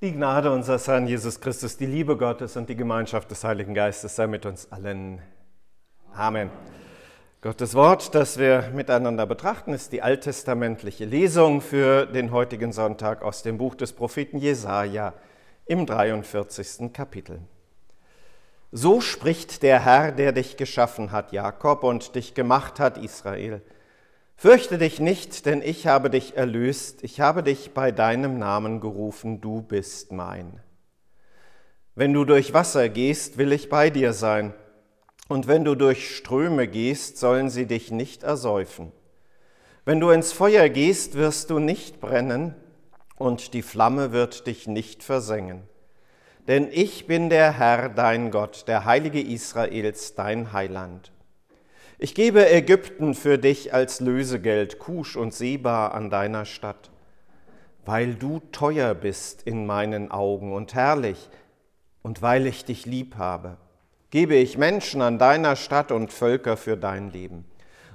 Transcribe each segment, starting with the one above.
Die Gnade unseres Herrn Jesus Christus, die Liebe Gottes und die Gemeinschaft des Heiligen Geistes sei mit uns allen. Amen. Gottes Wort, das wir miteinander betrachten, ist die alttestamentliche Lesung für den heutigen Sonntag aus dem Buch des Propheten Jesaja im 43. Kapitel. So spricht der Herr, der dich geschaffen hat, Jakob, und dich gemacht hat, Israel. Fürchte dich nicht, denn ich habe dich erlöst, ich habe dich bei deinem Namen gerufen, du bist mein. Wenn du durch Wasser gehst, will ich bei dir sein, und wenn du durch Ströme gehst, sollen sie dich nicht ersäufen. Wenn du ins Feuer gehst, wirst du nicht brennen, und die Flamme wird dich nicht versengen. Denn ich bin der Herr, dein Gott, der Heilige Israels, dein Heiland. Ich gebe Ägypten für dich als Lösegeld, Kusch und Seba an deiner Stadt, weil du teuer bist in meinen Augen und herrlich, und weil ich dich lieb habe. Gebe ich Menschen an deiner Stadt und Völker für dein Leben.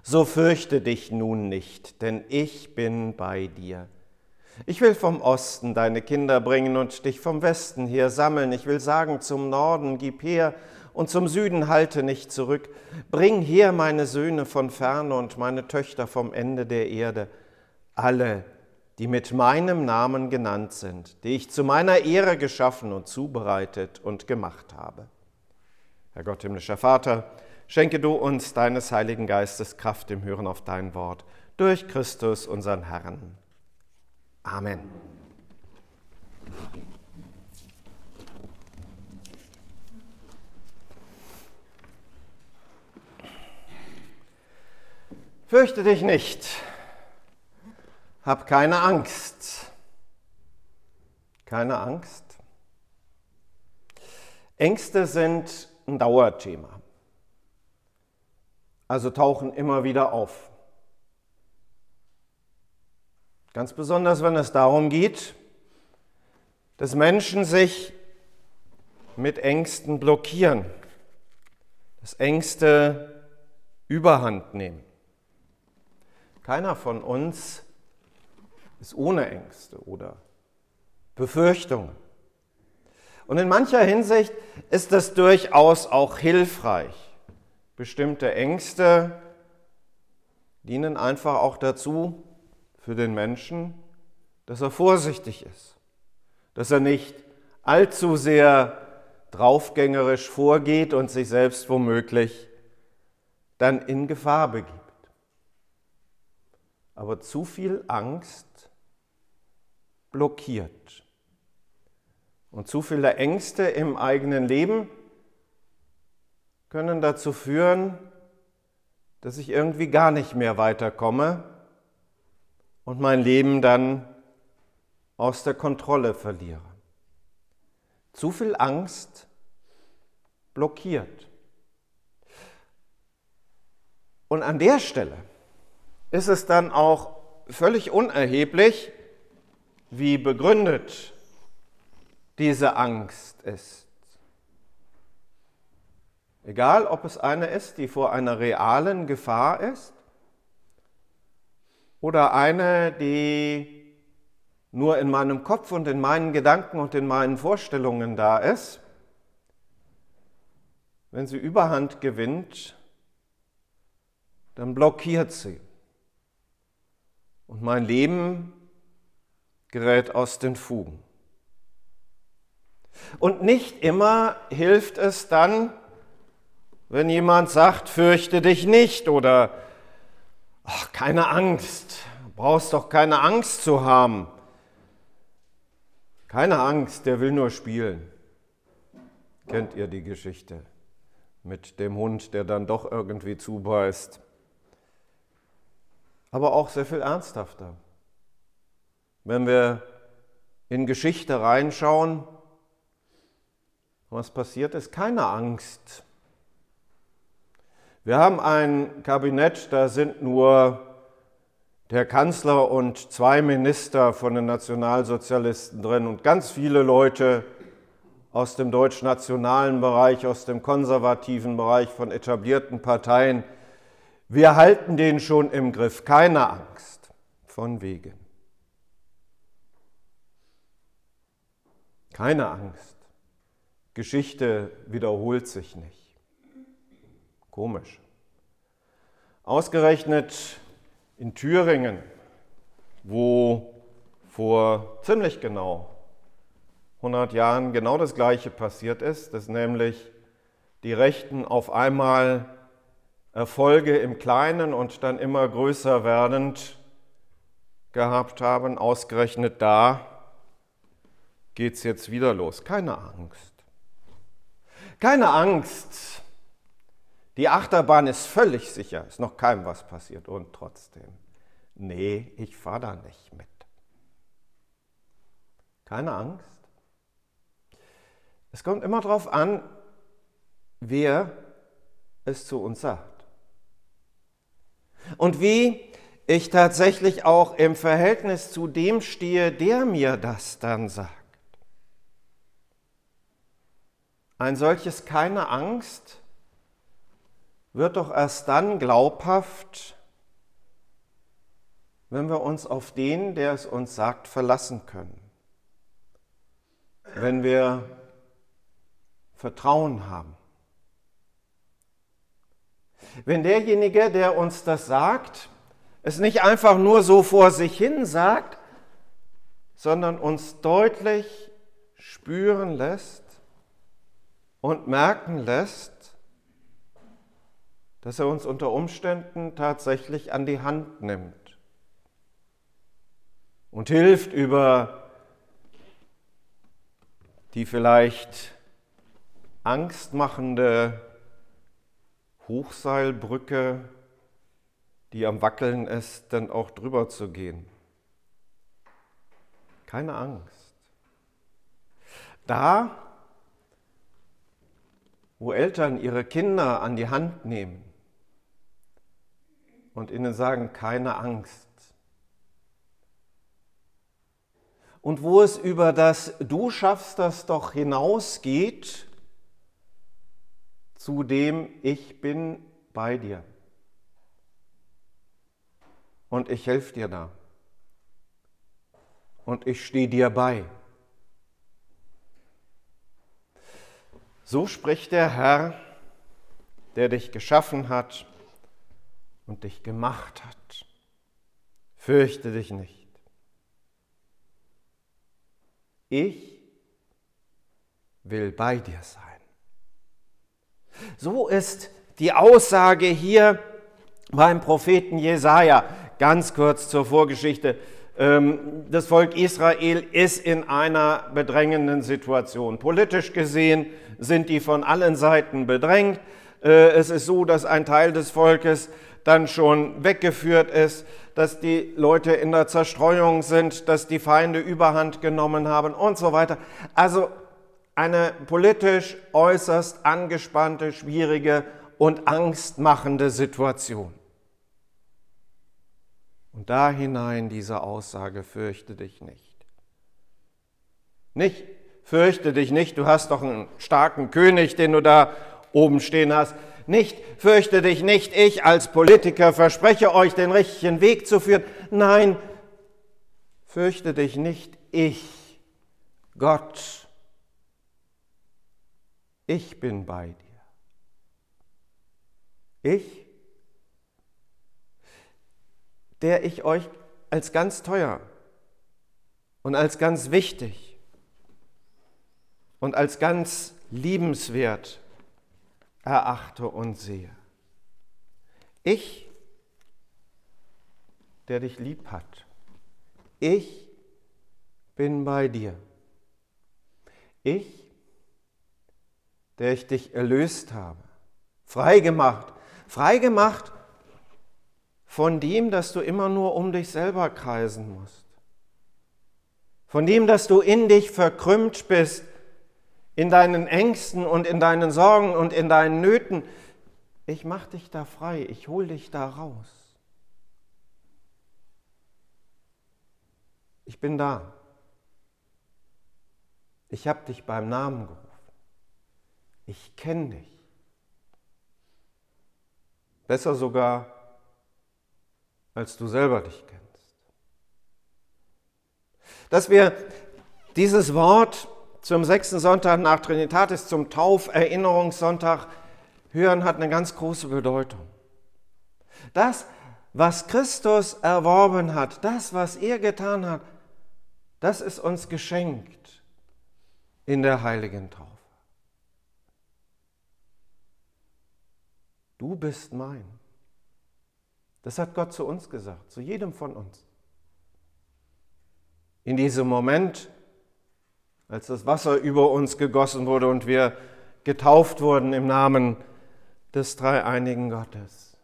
So fürchte dich nun nicht, denn ich bin bei dir. Ich will vom Osten deine Kinder bringen und dich vom Westen her sammeln. Ich will sagen zum Norden, gib her, und zum Süden halte nicht zurück. Bring her meine Söhne von ferne und meine Töchter vom Ende der Erde, alle, die mit meinem Namen genannt sind, die ich zu meiner Ehre geschaffen und zubereitet und gemacht habe. Herr Gott, himmlischer Vater, schenke du uns deines Heiligen Geistes Kraft im Hören auf dein Wort, durch Christus, unseren Herrn. Amen. Fürchte dich nicht, hab keine Angst. Keine Angst. Ängste sind ein Dauerthema, also tauchen immer wieder auf. Ganz besonders, wenn es darum geht, dass Menschen sich mit Ängsten blockieren, dass Ängste überhand nehmen. Keiner von uns ist ohne Ängste oder Befürchtungen. Und in mancher Hinsicht ist das durchaus auch hilfreich. Bestimmte Ängste dienen einfach auch dazu für den Menschen, dass er vorsichtig ist, dass er nicht allzu sehr draufgängerisch vorgeht und sich selbst womöglich dann in Gefahr begibt. Aber zu viel Angst blockiert. Und zu viele Ängste im eigenen Leben können dazu führen, dass ich irgendwie gar nicht mehr weiterkomme und mein Leben dann aus der Kontrolle verliere. Zu viel Angst blockiert. Und an der Stelle ist es dann auch völlig unerheblich, wie begründet diese Angst ist. Egal, ob es eine ist, die vor einer realen Gefahr ist, oder eine, die nur in meinem Kopf und in meinen Gedanken und in meinen Vorstellungen da ist, wenn sie überhand gewinnt, dann blockiert sie mein Leben gerät aus den Fugen. Und nicht immer hilft es dann, wenn jemand sagt, fürchte dich nicht oder ach, keine Angst, brauchst doch keine Angst zu haben. Keine Angst, der will nur spielen. Kennt ihr die Geschichte mit dem Hund, der dann doch irgendwie zubeißt? Aber auch sehr viel ernsthafter. Wenn wir in Geschichte reinschauen, was passiert ist, keine Angst. Wir haben ein Kabinett, da sind nur der Kanzler und zwei Minister von den Nationalsozialisten drin und ganz viele Leute aus dem deutsch-nationalen Bereich, aus dem konservativen Bereich von etablierten Parteien, wir halten den schon im Griff, keine Angst von wegen. Keine Angst. Geschichte wiederholt sich nicht. Komisch. Ausgerechnet in Thüringen, wo vor ziemlich genau 100 Jahren genau das Gleiche passiert ist, dass nämlich die Rechten auf einmal Erfolge im Kleinen und dann immer größer werdend gehabt haben, ausgerechnet da geht es jetzt wieder los. Keine Angst. Keine Angst. Die Achterbahn ist völlig sicher, ist noch keinem was passiert und trotzdem. Nee, ich fahre da nicht mit. Keine Angst. Es kommt immer darauf an, wer es zu uns sagt. Und wie ich tatsächlich auch im Verhältnis zu dem stehe, der mir das dann sagt. Ein solches keine Angst wird doch erst dann glaubhaft, wenn wir uns auf den, der es uns sagt, verlassen können. Wenn wir Vertrauen haben. Wenn derjenige, der uns das sagt, es nicht einfach nur so vor sich hin sagt, sondern uns deutlich spüren lässt und merken lässt, dass er uns unter Umständen tatsächlich an die Hand nimmt und hilft über die vielleicht angstmachende Hochseilbrücke, die am Wackeln ist, dann auch drüber zu gehen. Keine Angst. Da, wo Eltern ihre Kinder an die Hand nehmen und ihnen sagen, keine Angst. Und wo es über das Du schaffst das doch hinausgeht, zu dem ich bin bei dir. Und ich helfe dir da. Und ich stehe dir bei. So spricht der Herr, der dich geschaffen hat und dich gemacht hat. Fürchte dich nicht. Ich will bei dir sein. So ist die Aussage hier beim Propheten Jesaja. Ganz kurz zur Vorgeschichte. Ähm, das Volk Israel ist in einer bedrängenden Situation. Politisch gesehen sind die von allen Seiten bedrängt. Äh, es ist so, dass ein Teil des Volkes dann schon weggeführt ist, dass die Leute in der Zerstreuung sind, dass die Feinde Überhand genommen haben und so weiter. Also eine politisch äußerst angespannte, schwierige und angstmachende Situation. Und da hinein diese Aussage, fürchte dich nicht. Nicht, fürchte dich nicht, du hast doch einen starken König, den du da oben stehen hast. Nicht, fürchte dich nicht, ich als Politiker verspreche euch den richtigen Weg zu führen. Nein, fürchte dich nicht, ich, Gott, ich bin bei dir. Ich, der ich euch als ganz teuer und als ganz wichtig und als ganz liebenswert erachte und sehe. Ich, der dich lieb hat. Ich bin bei dir. Ich, der ich dich erlöst habe, freigemacht, freigemacht von dem, dass du immer nur um dich selber kreisen musst, von dem, dass du in dich verkrümmt bist, in deinen Ängsten und in deinen Sorgen und in deinen Nöten. Ich mach dich da frei, ich hol dich da raus. Ich bin da. Ich habe dich beim Namen gerufen ich kenne dich. Besser sogar, als du selber dich kennst. Dass wir dieses Wort zum sechsten Sonntag nach Trinitatis, zum Tauferinnerungssonntag hören, hat eine ganz große Bedeutung. Das, was Christus erworben hat, das, was er getan hat, das ist uns geschenkt in der heiligen Taufe. Du bist mein. Das hat Gott zu uns gesagt, zu jedem von uns. In diesem Moment, als das Wasser über uns gegossen wurde und wir getauft wurden im Namen des dreieinigen Gottes.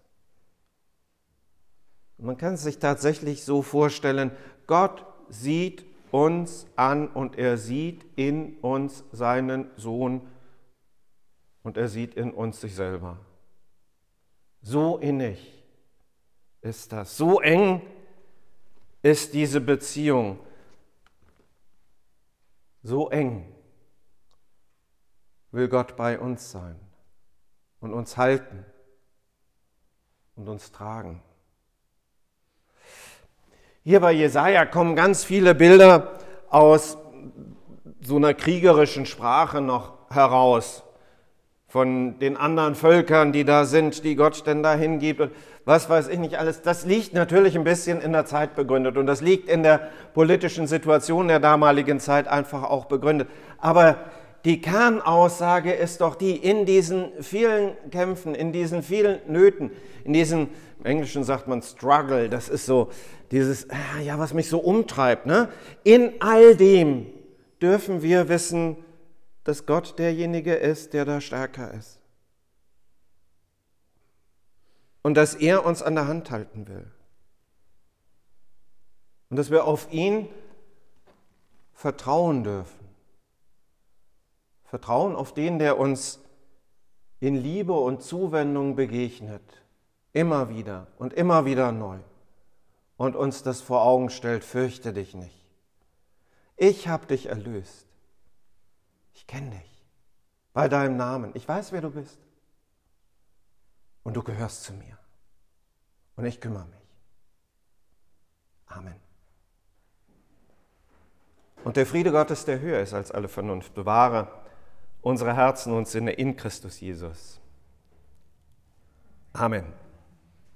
Man kann es sich tatsächlich so vorstellen, Gott sieht uns an und er sieht in uns seinen Sohn und er sieht in uns sich selber. So innig ist das, so eng ist diese Beziehung, so eng will Gott bei uns sein und uns halten und uns tragen. Hier bei Jesaja kommen ganz viele Bilder aus so einer kriegerischen Sprache noch heraus. Von den anderen Völkern, die da sind, die Gott denn da hingibt und was weiß ich nicht alles. Das liegt natürlich ein bisschen in der Zeit begründet und das liegt in der politischen Situation der damaligen Zeit einfach auch begründet. Aber die Kernaussage ist doch die, in diesen vielen Kämpfen, in diesen vielen Nöten, in diesen, im Englischen sagt man Struggle, das ist so dieses, ah, ja, was mich so umtreibt. Ne? In all dem dürfen wir wissen, dass Gott derjenige ist, der da stärker ist. Und dass er uns an der Hand halten will. Und dass wir auf ihn vertrauen dürfen. Vertrauen auf den, der uns in Liebe und Zuwendung begegnet, immer wieder und immer wieder neu und uns das vor Augen stellt, fürchte dich nicht. Ich habe dich erlöst. Ich kenne dich bei deinem Namen. Ich weiß, wer du bist. Und du gehörst zu mir. Und ich kümmere mich. Amen. Und der Friede Gottes, der höher ist als alle Vernunft, bewahre unsere Herzen und Sinne in Christus Jesus. Amen.